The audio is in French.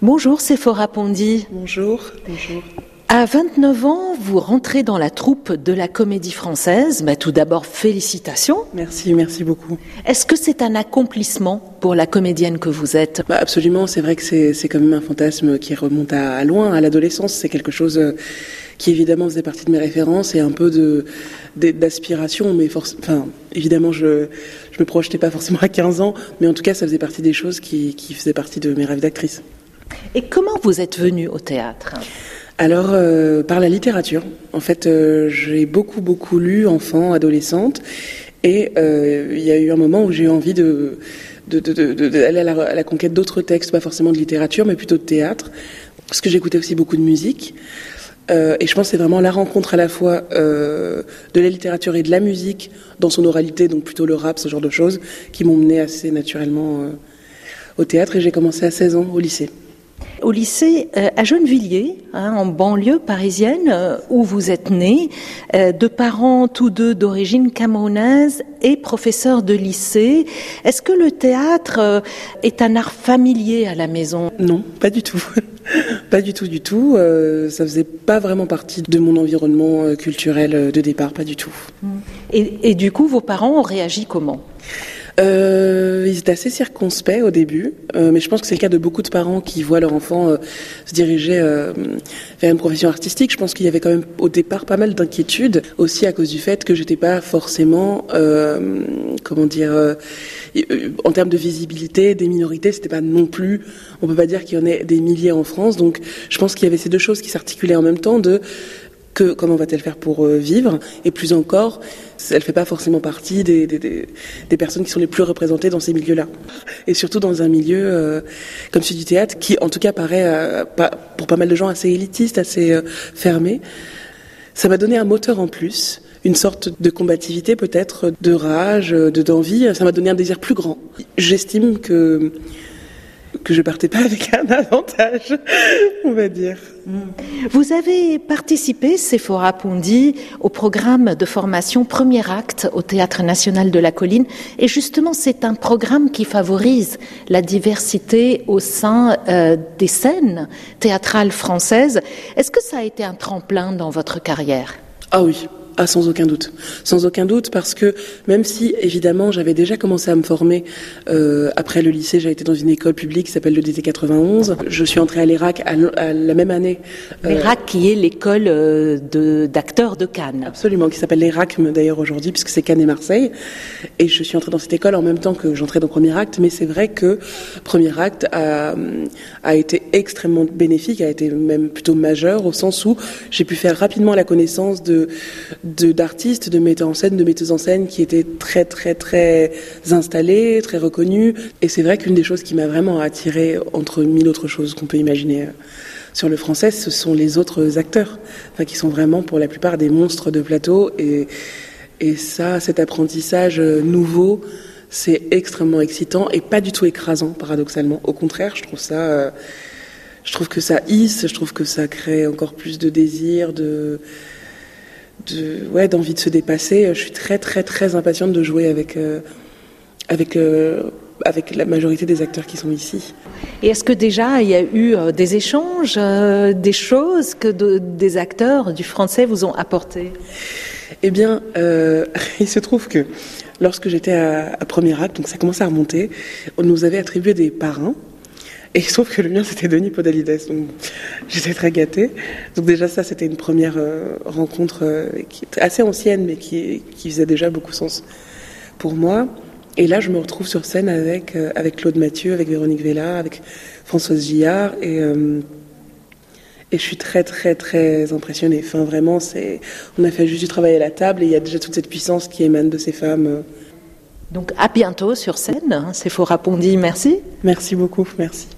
Bonjour, c'est Pondy. Bonjour. Bonjour. À 29 ans, vous rentrez dans la troupe de la comédie française. Bah, tout d'abord, félicitations. Merci, merci beaucoup. Est-ce que c'est un accomplissement pour la comédienne que vous êtes? Bah, Absolument, c'est vrai que c'est quand même un fantasme qui remonte à, loin, à l'adolescence. C'est quelque chose euh, qui évidemment faisait partie de mes références et un peu de d'aspiration, mais enfin, évidemment, je je me projetais pas forcément à 15 ans, mais en tout cas, ça faisait partie des choses qui, qui faisaient partie de mes rêves d'actrice. Et comment vous êtes venue au théâtre alors, euh, par la littérature. En fait, euh, j'ai beaucoup, beaucoup lu, enfant, adolescente, et euh, il y a eu un moment où j'ai eu envie de, à, à, la conquête d'autres textes, pas forcément de littérature, mais plutôt de théâtre, parce que j'écoutais aussi beaucoup de musique. et je pense que c'est vraiment la rencontre à la fois de la littérature et de la musique dans son oralité, donc plutôt le rap, ce genre de choses, qui m'ont mené assez naturellement au théâtre. Et j'ai commencé à 16 ans au lycée. Au lycée euh, à Gennevilliers, hein, en banlieue parisienne, euh, où vous êtes né, euh, de parents tous deux d'origine camerounaise et professeurs de lycée. Est-ce que le théâtre est un art familier à la maison? Non, pas du tout. pas du tout, du tout. ça faisait pas vraiment partie de mon environnement culturel de départ, pas du tout. Et, et du coup, vos parents ont réagi comment? Euh, ils étaient assez circonspects au début, euh, mais je pense que c'est le cas de beaucoup de parents qui voient leur enfant euh, se diriger euh, vers une profession artistique. Je pense qu'il y avait quand même au départ pas mal d'inquiétudes, aussi à cause du fait que j'étais pas forcément, euh, comment dire, en termes de visibilité des minorités, c'était pas non plus, on peut pas dire qu'il y en ait des milliers en France. Donc, je pense qu'il y avait ces deux choses qui s'articulaient en même temps de que comment va-t-elle faire pour vivre et plus encore elle fait pas forcément partie des, des, des, personnes qui sont les plus représentées dans ces milieux-là. Et surtout dans un milieu euh, comme celui du théâtre, qui en tout cas paraît euh, pas, pour pas mal de gens assez élitiste, assez euh, fermé. Ça m'a donné un moteur en plus, une sorte de combativité peut-être, de rage, de d'envie. Ça m'a donné un désir plus grand. J'estime que que je partais pas avec un avantage, on va dire. Vous avez participé, Sephora Pondi, au programme de formation Premier Acte au Théâtre National de la Colline. Et justement, c'est un programme qui favorise la diversité au sein euh, des scènes théâtrales françaises. Est-ce que ça a été un tremplin dans votre carrière? Ah oui, ah, sans aucun doute. Sans aucun doute, parce que même si, évidemment, j'avais déjà commencé à me former euh, après le lycée, j'ai été dans une école publique qui s'appelle le DT 91. Je suis entrée à l'ERAC à, la même année. Euh, L'ERAC qui est l'école euh, d'acteurs de, Cannes. Absolument, qui s'appelle l'ERAC d'ailleurs aujourd'hui, puisque c'est Cannes et Marseille. Et je suis entrée dans cette école en même temps que j'entrais dans Premier Acte. Mais c'est vrai que Premier Acte a, a été extrêmement bénéfique, a été même plutôt majeur, au sens où j'ai pu faire rapidement la connaissance de d'artistes, de, metteurs en scène, de metteuses en scène qui étaient très très très installés, très reconnus. Et c'est vrai qu'une des choses qui m'a vraiment attiré entre mille autres choses qu'on peut imaginer euh, sur le français, ce sont les autres acteurs, enfin, qui sont vraiment pour la plupart des monstres de plateau. Et, et ça, cet apprentissage euh, nouveau, c'est extrêmement excitant et pas du tout écrasant, paradoxalement. Au contraire, je trouve ça, euh, je trouve que ça hisse, je trouve que ça crée encore plus de désir, de de, ouais, d'envie de se dépasser. Je suis très, très, très impatiente de jouer avec, euh, avec, euh, avec la majorité des acteurs qui sont ici. Et est-ce que déjà il y a eu euh, des échanges, des choses que des acteurs du français vous ont apporté Eh bien, il se trouve que lorsque j'étais à, à Premier Acte, donc ça commençait à remonter, on nous avait attribué des parrains et il se trouve que le mien, c'était Denis Podalides. Donc, j'étais très gâtée. Donc, déjà, ça, c'était une première euh, rencontre euh, qui est assez ancienne, mais qui, qui, faisait déjà beaucoup sens pour moi. Et là, je me retrouve sur scène avec, euh, avec Claude Mathieu, avec Véronique Vella, avec Françoise Gillard. Et, et je suis très, très, très impressionnée. Enfin, vraiment, c'est, on a fait juste du travail à la table et il y a déjà toute cette puissance qui émane de ces femmes. Donc, à bientôt sur scène. C'est Fora Pondi. Merci. Merci beaucoup. Merci.